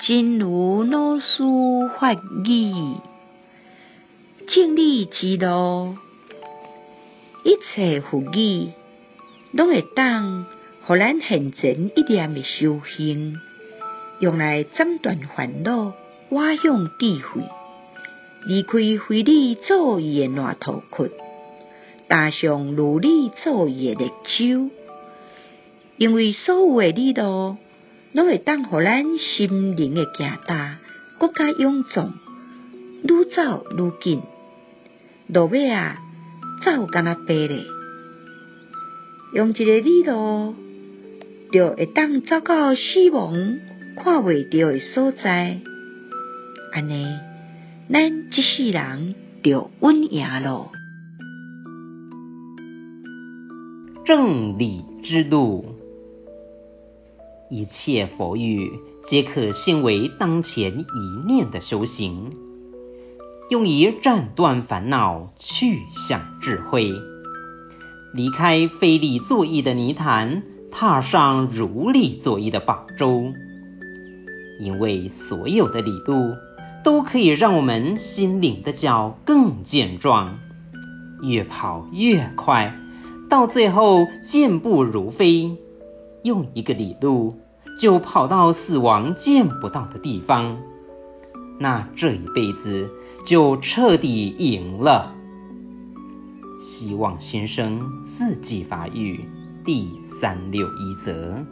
真如老师法语，正理之路，一切佛语，拢会当互咱现前一点的修行，用来斩断烦恼，瓦向智慧，离开非理作意的烂土窟，踏上如理作意的绿洲。因为所有的理路，拢会当互咱心灵的行踏更加勇壮，愈走愈近。路尾啊，走敢若爬咧，用一个理路，就会当走到死亡看未到的所在。安尼，咱一世人就稳赢咯。正理之路。一切佛语皆可现为当前一念的修行，用以斩断烦恼，去向智慧，离开非理作意的泥潭，踏上如理作意的宝洲。因为所有的理路都可以让我们心灵的脚更健壮，越跑越快，到最后健步如飞。用一个理路就跑到死亡见不到的地方，那这一辈子就彻底赢了。希望新生自己发育第三六一则。